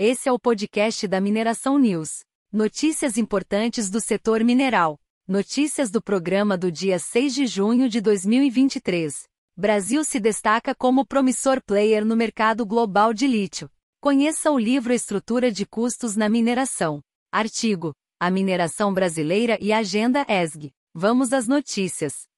Esse é o podcast da Mineração News. Notícias importantes do setor mineral. Notícias do programa do dia 6 de junho de 2023. Brasil se destaca como promissor player no mercado global de lítio. Conheça o livro Estrutura de Custos na Mineração. Artigo: A Mineração Brasileira e Agenda ESG. Vamos às notícias.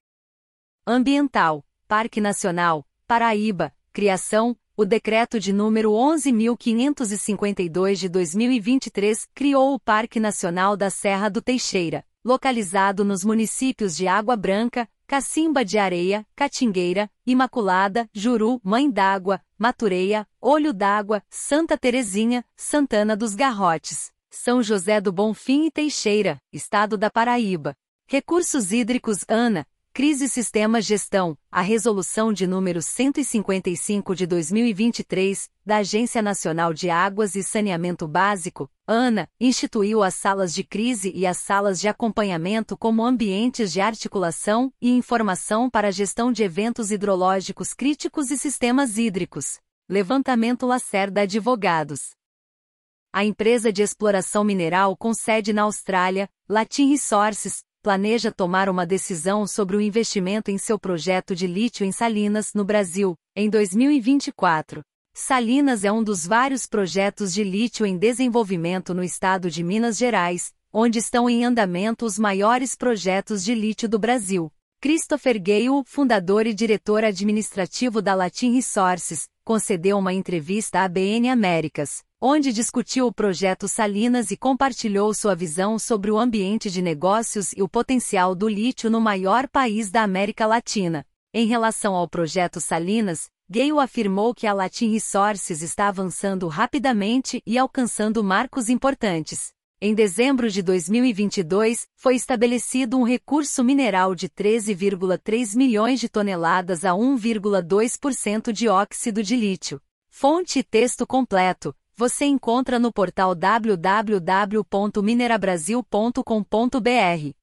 Ambiental. Parque Nacional, Paraíba. Criação, o decreto de número 11.552 de 2023 criou o Parque Nacional da Serra do Teixeira, localizado nos municípios de Água Branca, Cacimba de Areia, Catingueira, Imaculada, Juru, Mãe d'Água, Matureia, Olho d'Água, Santa Terezinha, Santana dos Garrotes, São José do Bonfim e Teixeira, Estado da Paraíba. Recursos hídricos ANA, Crise Sistema Gestão, a resolução de número 155 de 2023, da Agência Nacional de Águas e Saneamento Básico, ANA, instituiu as salas de crise e as salas de acompanhamento como ambientes de articulação e informação para a gestão de eventos hidrológicos críticos e sistemas hídricos. Levantamento Lacerda Advogados. A empresa de exploração mineral com sede na Austrália, Latin Resources, planeja tomar uma decisão sobre o investimento em seu projeto de lítio em Salinas, no Brasil, em 2024. Salinas é um dos vários projetos de lítio em desenvolvimento no estado de Minas Gerais, onde estão em andamento os maiores projetos de lítio do Brasil. Christopher Gale, fundador e diretor administrativo da Latin Resources, concedeu uma entrevista à BN Américas, onde discutiu o projeto Salinas e compartilhou sua visão sobre o ambiente de negócios e o potencial do lítio no maior país da América Latina. Em relação ao projeto Salinas, Gale afirmou que a Latin Resources está avançando rapidamente e alcançando marcos importantes. Em dezembro de 2022, foi estabelecido um recurso mineral de 13,3 milhões de toneladas a 1,2% de óxido de lítio. Fonte e texto completo você encontra no portal www.minerabrasil.com.br.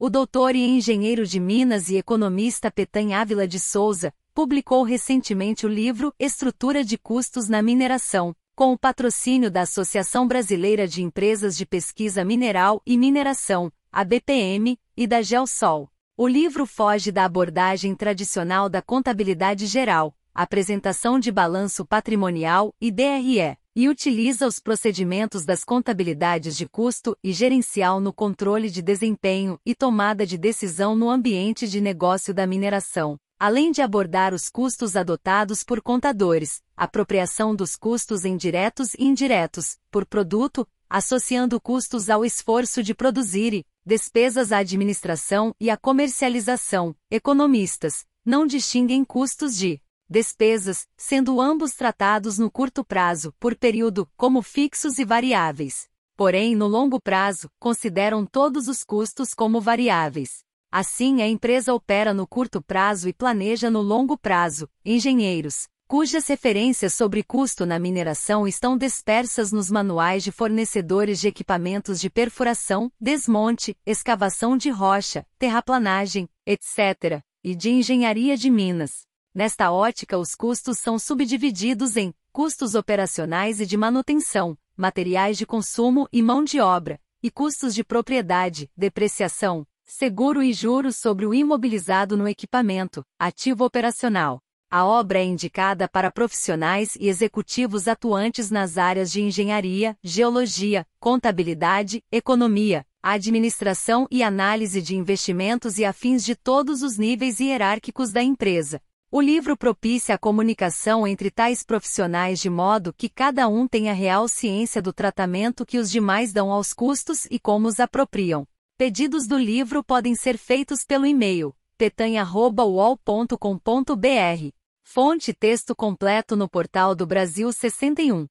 O doutor e engenheiro de Minas e economista Petan Ávila de Souza publicou recentemente o livro Estrutura de Custos na Mineração, com o patrocínio da Associação Brasileira de Empresas de Pesquisa Mineral e Mineração, a BPM, e da Gelsol. O livro foge da abordagem tradicional da contabilidade geral, apresentação de balanço patrimonial e DRE, e utiliza os procedimentos das contabilidades de custo e gerencial no controle de desempenho e tomada de decisão no ambiente de negócio da mineração, além de abordar os custos adotados por contadores, apropriação dos custos em diretos e indiretos, por produto, associando custos ao esforço de produzir e despesas à administração e à comercialização. Economistas não distinguem custos de despesas, sendo ambos tratados no curto prazo, por período, como fixos e variáveis. Porém, no longo prazo, consideram todos os custos como variáveis. Assim, a empresa opera no curto prazo e planeja no longo prazo. Engenheiros, cujas referências sobre custo na mineração estão dispersas nos manuais de fornecedores de equipamentos de perfuração, desmonte, escavação de rocha, terraplanagem, etc., e de engenharia de minas. Nesta ótica, os custos são subdivididos em custos operacionais e de manutenção, materiais de consumo e mão de obra, e custos de propriedade, depreciação, seguro e juros sobre o imobilizado no equipamento, ativo operacional. A obra é indicada para profissionais e executivos atuantes nas áreas de engenharia, geologia, contabilidade, economia, administração e análise de investimentos e afins de todos os níveis hierárquicos da empresa. O livro propicia a comunicação entre tais profissionais de modo que cada um tenha real ciência do tratamento que os demais dão aos custos e como os apropriam. Pedidos do livro podem ser feitos pelo e-mail petanha.uol.com.br. Fonte texto completo no portal do Brasil 61.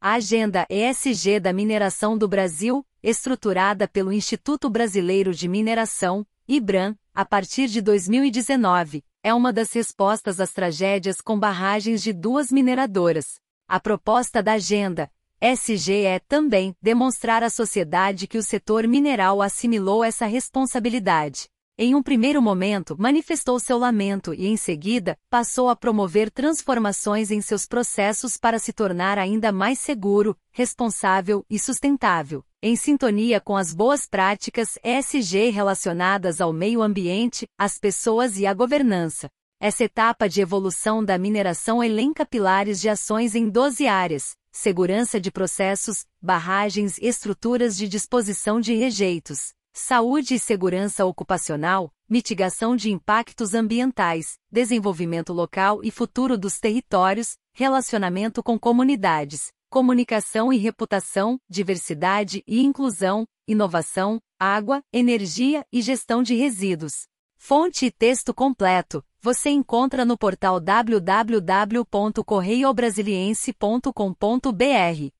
A Agenda ESG da Mineração do Brasil, estruturada pelo Instituto Brasileiro de Mineração, IBRAM, a partir de 2019 é uma das respostas às tragédias com barragens de duas mineradoras. A proposta da agenda SG é também demonstrar à sociedade que o setor mineral assimilou essa responsabilidade. Em um primeiro momento, manifestou seu lamento e, em seguida, passou a promover transformações em seus processos para se tornar ainda mais seguro, responsável e sustentável, em sintonia com as boas práticas ESG relacionadas ao meio ambiente, às pessoas e à governança. Essa etapa de evolução da mineração elenca pilares de ações em 12 áreas: segurança de processos, barragens e estruturas de disposição de rejeitos saúde e segurança ocupacional, mitigação de impactos ambientais, desenvolvimento local e futuro dos territórios, relacionamento com comunidades, comunicação e reputação, diversidade e inclusão, inovação, água, energia e gestão de resíduos. Fonte e texto completo você encontra no portal www.correiobrasiliense.com.br.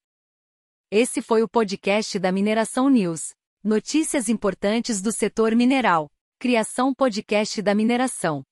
Esse foi o podcast da Mineração News. Notícias importantes do setor mineral. Criação podcast da mineração.